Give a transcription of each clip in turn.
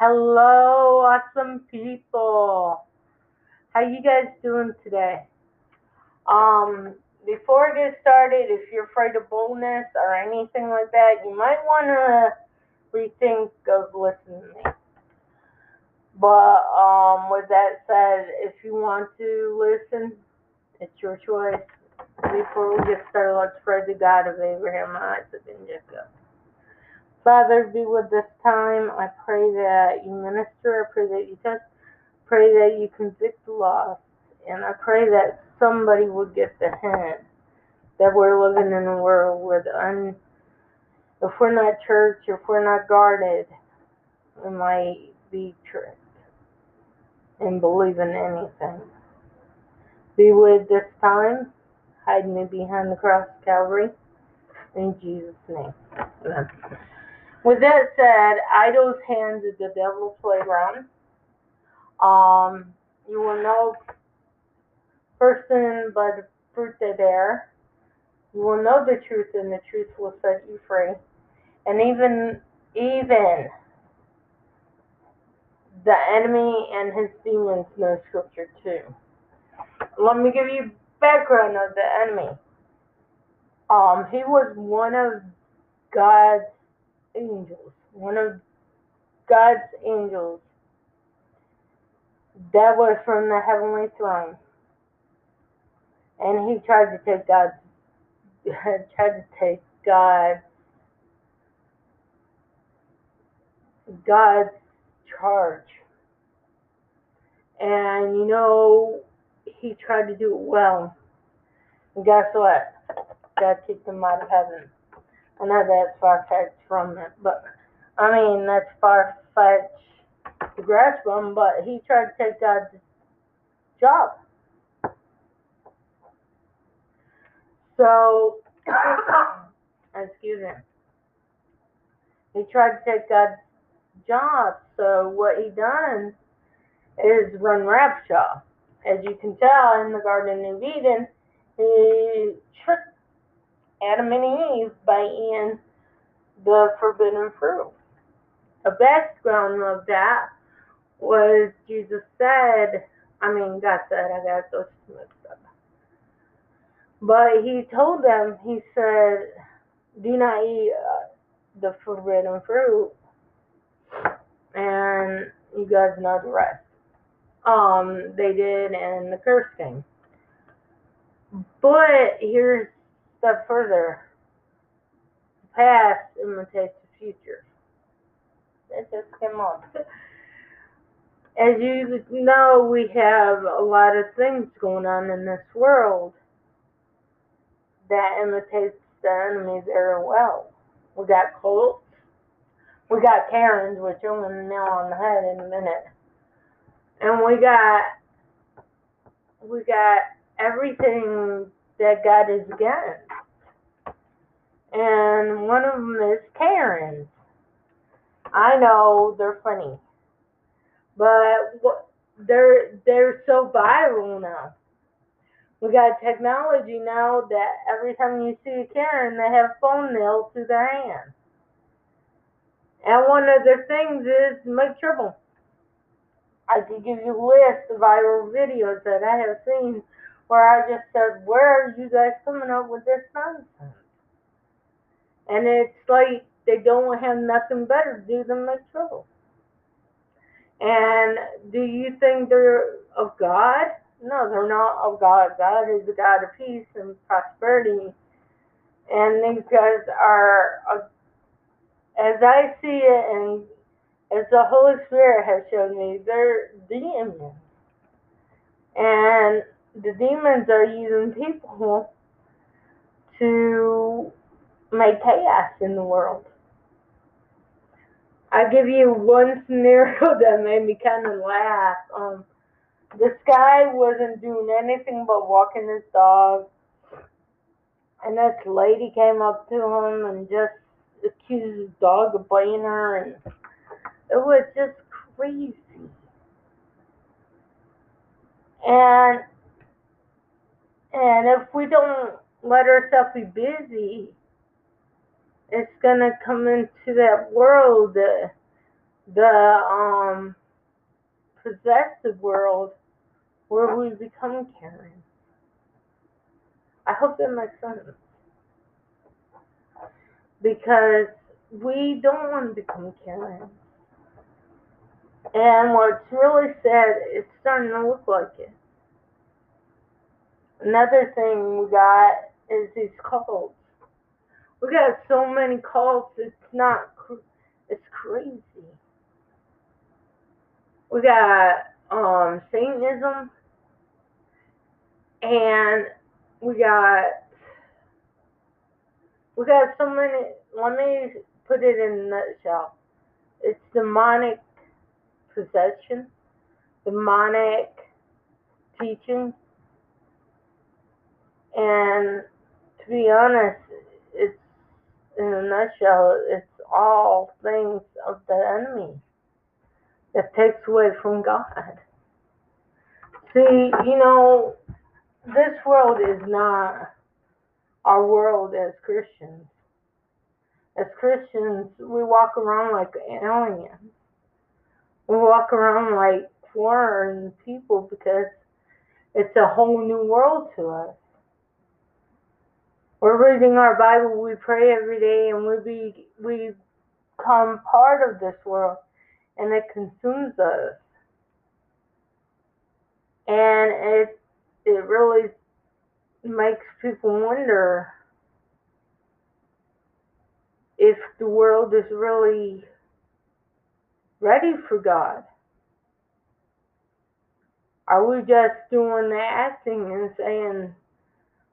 Hello, awesome people. How you guys doing today? Um, before I get started, if you're afraid of boldness or anything like that, you might want to rethink of listening to me. But um, with that said, if you want to listen, it's your choice. Before we get started, let's pray to God of Abraham, Isaac, and Jacob. Father, be with this time. I pray that you minister. I pray that you touch. Pray that you convict the lost. And I pray that somebody would get the hint that we're living in a world with un. If we're not church, if we're not guarded, we might be tricked and believe in anything. Be with this time. Hide me behind the cross of Calvary. In Jesus' name. Amen. With that said, idols hands is the devil's playground. Um, you will know person by the fruit they bear. You will know the truth, and the truth will set you free. And even even the enemy and his demons know scripture too. Let me give you background of the enemy. Um, he was one of God's angels, one of God's angels that was from the heavenly throne. And he tried to take God's tried to take God's God's charge. And you know, he tried to do it well. And guess what? God kicked him out of heaven. I know that's far fetched from it, but I mean that's far fetched to grasp him, but he tried to take God's job. So excuse me. He tried to take God's job. So what he done is run rapture. As you can tell in the Garden of Eden, he tricked Adam and Eve by eating the forbidden fruit. The background of that was Jesus said, I mean, God said, I got those mixed up. But he told them, he said, do not eat uh, the forbidden fruit. And you guys know the rest. Um, they did, and the curse came. But here's a step further. The past imitates the future. That just came up. As you know, we have a lot of things going on in this world that imitates the enemy very well. We got cults. We got Karens, which I'm going to nail on the head in a minute. And we got, we got everything that God is against. And one of them is Karens. I know they're funny, but they're they're so viral now. We got technology now that every time you see a Karen, they have phone nailed to their hand. And one of the things is make trouble. I could give you a list of viral videos that I have seen where I just said, Where are you guys coming up with this nonsense? And it's like they don't have nothing better to do than make trouble. And do you think they're of God? No, they're not of God. God is the God of peace and prosperity. And these guys are, as I see it, and as the Holy Spirit has shown me, they're demons. And the demons are using people to make chaos in the world. I'll give you one scenario that made me kind of laugh. Um, this guy wasn't doing anything but walking his dog, and this lady came up to him and just accused his dog of biting her, and it was just crazy. And and if we don't let ourselves be busy, it's gonna come into that world uh, the um possessive world where we become Karen. I hope that makes sense. Because we don't want to become Karen. And what's really sad, it's starting to look like it. Another thing we got is these cults. We got so many cults, it's not, it's crazy. We got um, Satanism, and we got we got so many. Let me put it in a nutshell. It's demonic possession, demonic teaching, and to be honest, it's in a nutshell, it's all things of the enemy that takes away from God. See, you know, this world is not our world as Christians. As Christians, we walk around like aliens. We walk around like foreign people because it's a whole new world to us. We're reading our Bible, we pray every day, and we be we become part of this world, and it consumes us. And it it really makes people wonder if the world is really ready for God. Are we just doing the acting and saying,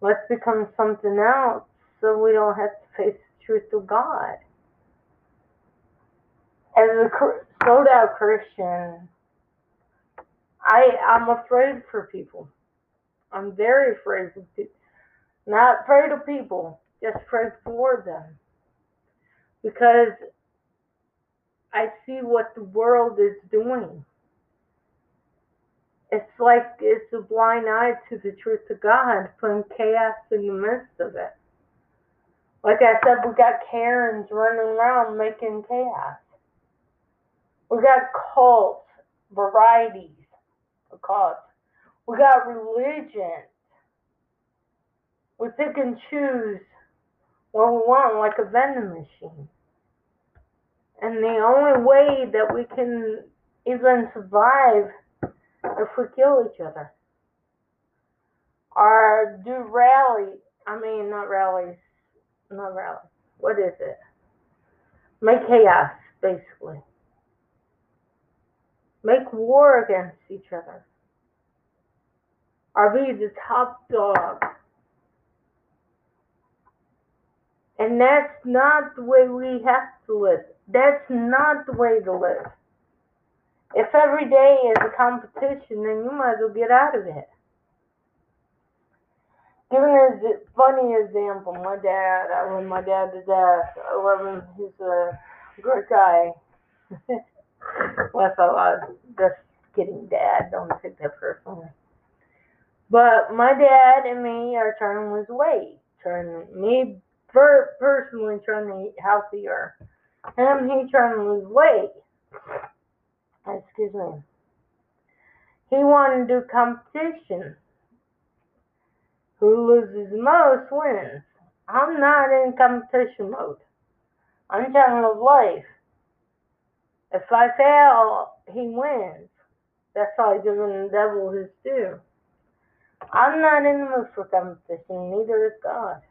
let's become something else so we don't have to face the truth of God? As a sold out Christian, I, I'm afraid for people. I'm very afraid of people. Not afraid of people, just afraid for them. Because I see what the world is doing. It's like it's a blind eye to the truth of God, putting chaos in the midst of it. Like I said, we got Karens running around making chaos. We got cults, varieties of cults. We got religion. We pick and choose what we want, like a vending machine. And the only way that we can even survive if we kill each other. Or do rally, I mean, not rallies, not rallies. What is it? Make chaos, basically. Make war against each other. Or be the top dog. And that's not the way we have to live. That's not the way to live. If every day is a competition, then you might as well get out of it. Giving a funny example, my dad, uh, I love my dad to death. I love him. He's a great guy. well, I was just kidding, Dad. Don't take that personally. But my dad and me are trying to lose weight. Trying me per- personally trying to eat healthier. Him, he trying to lose weight. Excuse me. He wanted to do competition. Who loses most wins. I'm not in competition mode. I'm trying live life. If I fail, he wins. That's why giving the devil his due. I'm not in the mood for competition, neither is God.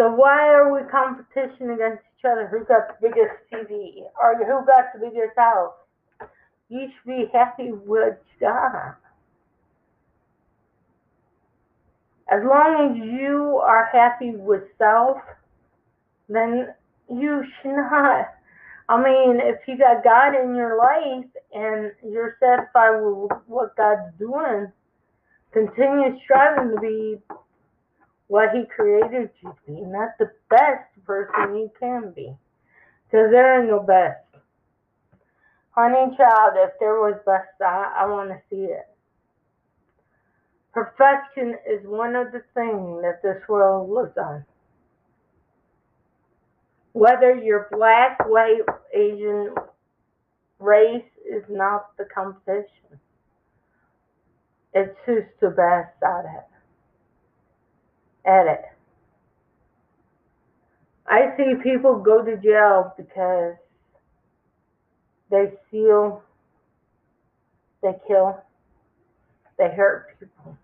So why are we competition against each other? Who got the biggest TV? Or who got the biggest house? You should be happy with God. As long as you are happy with self, then you should not. I mean, if you got God in your life and you're satisfied with what God's doing, continue striving to be what he created you to be, not the best person you can be. Because there ain't no best. Honey child, if there was best, I, I want to see it. Perfection is one of the things that this world lives on. Whether you're black, white, Asian, race is not the competition. It's who's the best at it. At it. I see people go to jail because they steal, they kill, they hurt people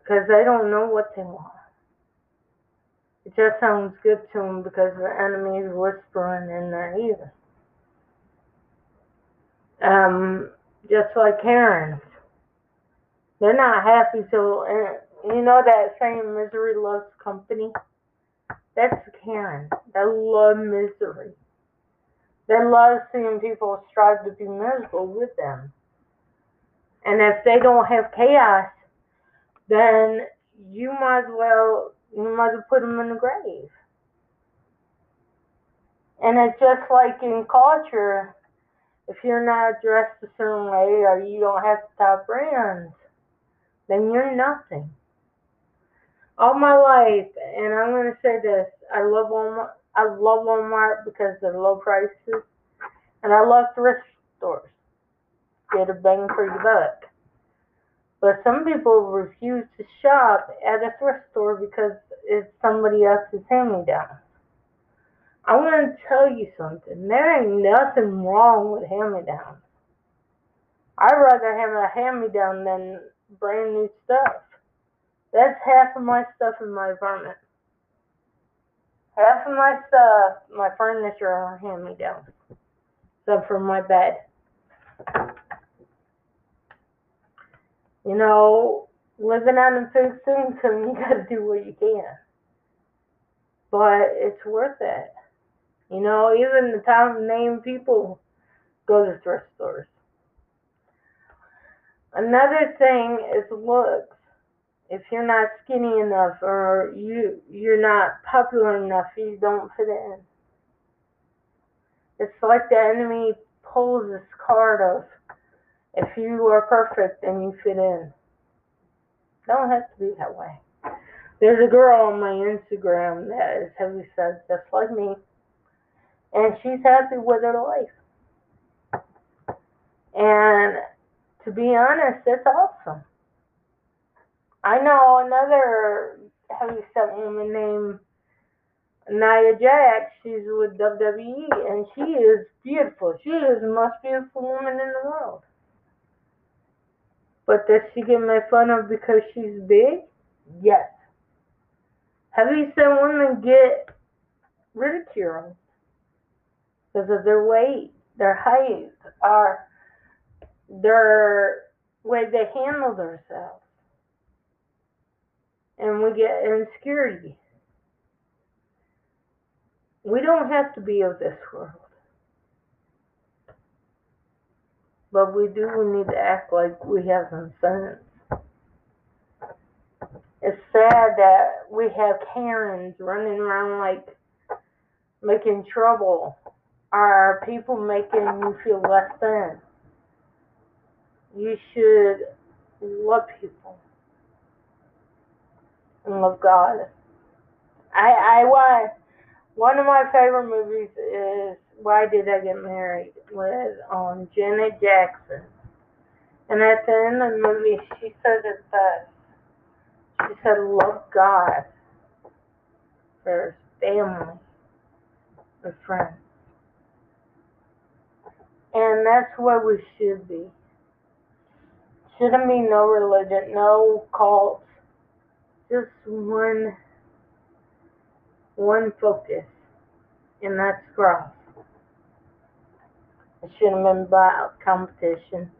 because they don't know what they want. It just sounds good to them because the enemy is whispering in their ear. Um, just like Karens. They're not happy till, you know that saying, misery loves company? That's Karen. They love misery. They love seeing people strive to be miserable with them. And if they don't have chaos, then you might as well you might as well put them in the grave. And it's just like in culture, if you're not dressed a certain way or you don't have top brands, then you're nothing. All my life, and I'm gonna say this, I love Walmart. I love Walmart because they're low prices, and I love thrift stores. Get a bang for your buck. But some people refuse to shop at a thrift store because it's somebody else's hand-me-down. I want to tell you something. There ain't nothing wrong with hand-me-downs. I'd rather have a hand-me-down than brand new stuff. That's half of my stuff in my apartment. Half of my stuff, my furniture are hand-me-downs, except for my bed. You know, living on a fixed income, you gotta do what you can. But it's worth it. You know, even the top name people go to thrift stores. Another thing is looks. If you're not skinny enough or you you're not popular enough, you don't fit in. It's like the enemy pulls this card of if you are perfect, then you fit in. Don't have to be that way. There's a girl on my Instagram that is heavy set just like me, and she's happy with her life. And to be honest, that's awesome. I know another heavy set woman named Nia Jax. She's with WWE, and she is beautiful. She is the most beautiful woman in the world. But does she get made fun of because she's big? Yes. Seen women get ridiculed because of their weight, their height, or their way they handle themselves? And we get insecurity. We don't have to be of this world. But we do need to act like we have some sense. It's sad that we have Karens running around like making trouble. Are people making you feel less than? You should love people and love God. I I want one of my favorite movies is Why Did I Get Married with um, Janet Jackson. And at the end of the movie, she said it best. She said, love God first, family, and friends. And that's what we should be. Shouldn't be no religion, no cult, just one one focus, and that's growth. It shouldn't have been about competition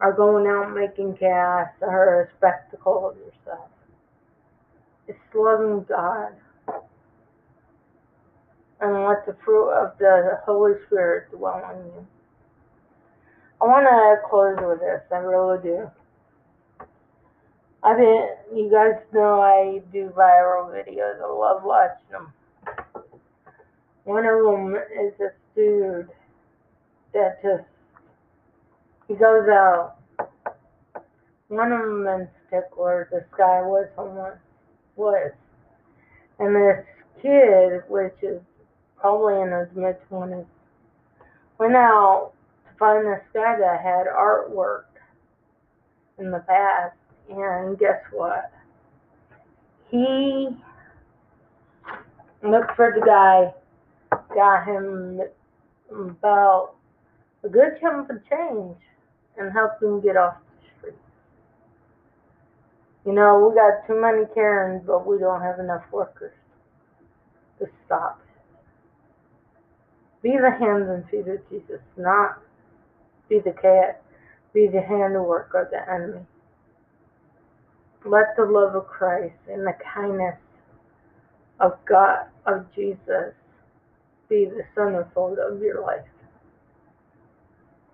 or going out making chaos or a spectacle of yourself. It's loving God and let the fruit of the Holy Spirit dwell on you. I want to close with this. I really do. I mean, you guys know I do viral videos. I love watching them. One of them is this dude that just, he goes out. One of them in particular, this guy was someone, was. And this kid, which is probably in his mid 20s, went out to find this guy that had artwork in the past, and guess what? He looked for the guy, got him about a good chunk of change, and helped him get off the street. You know, we got too many Karens, but we don't have enough workers to stop. Be the hands and feet of Jesus, not be the cat, be the handiwork of the enemy. Let the love of Christ and the kindness of God, of Jesus, be the centerfold of your life.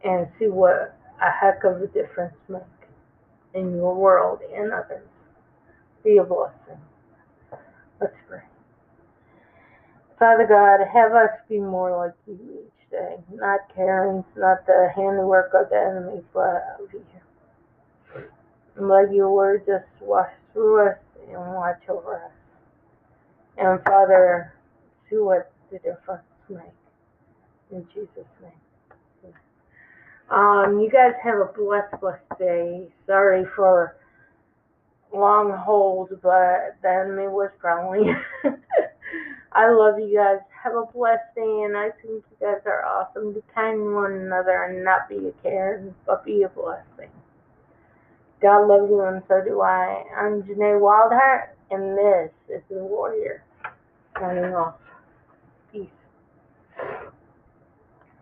And see what a heck of a difference make in your world and others. Be a blessing. Let's pray. Father God, have us be more like you each day. Not Karen's, not the handiwork of the enemy, but of you. Let your word just wash through us and watch over us. And Father, see what the difference make. In Jesus' name. Um, you guys have a blessed, blessed day. Sorry for long hold, but the enemy was prowling. I love you guys. Have a blessed day, and I think you guys are awesome. Be kind to one another and not be a Karen, but be a blessing. God loves you, and so do I. I'm Janae Wildheart, and this is The Warrior. Signing off.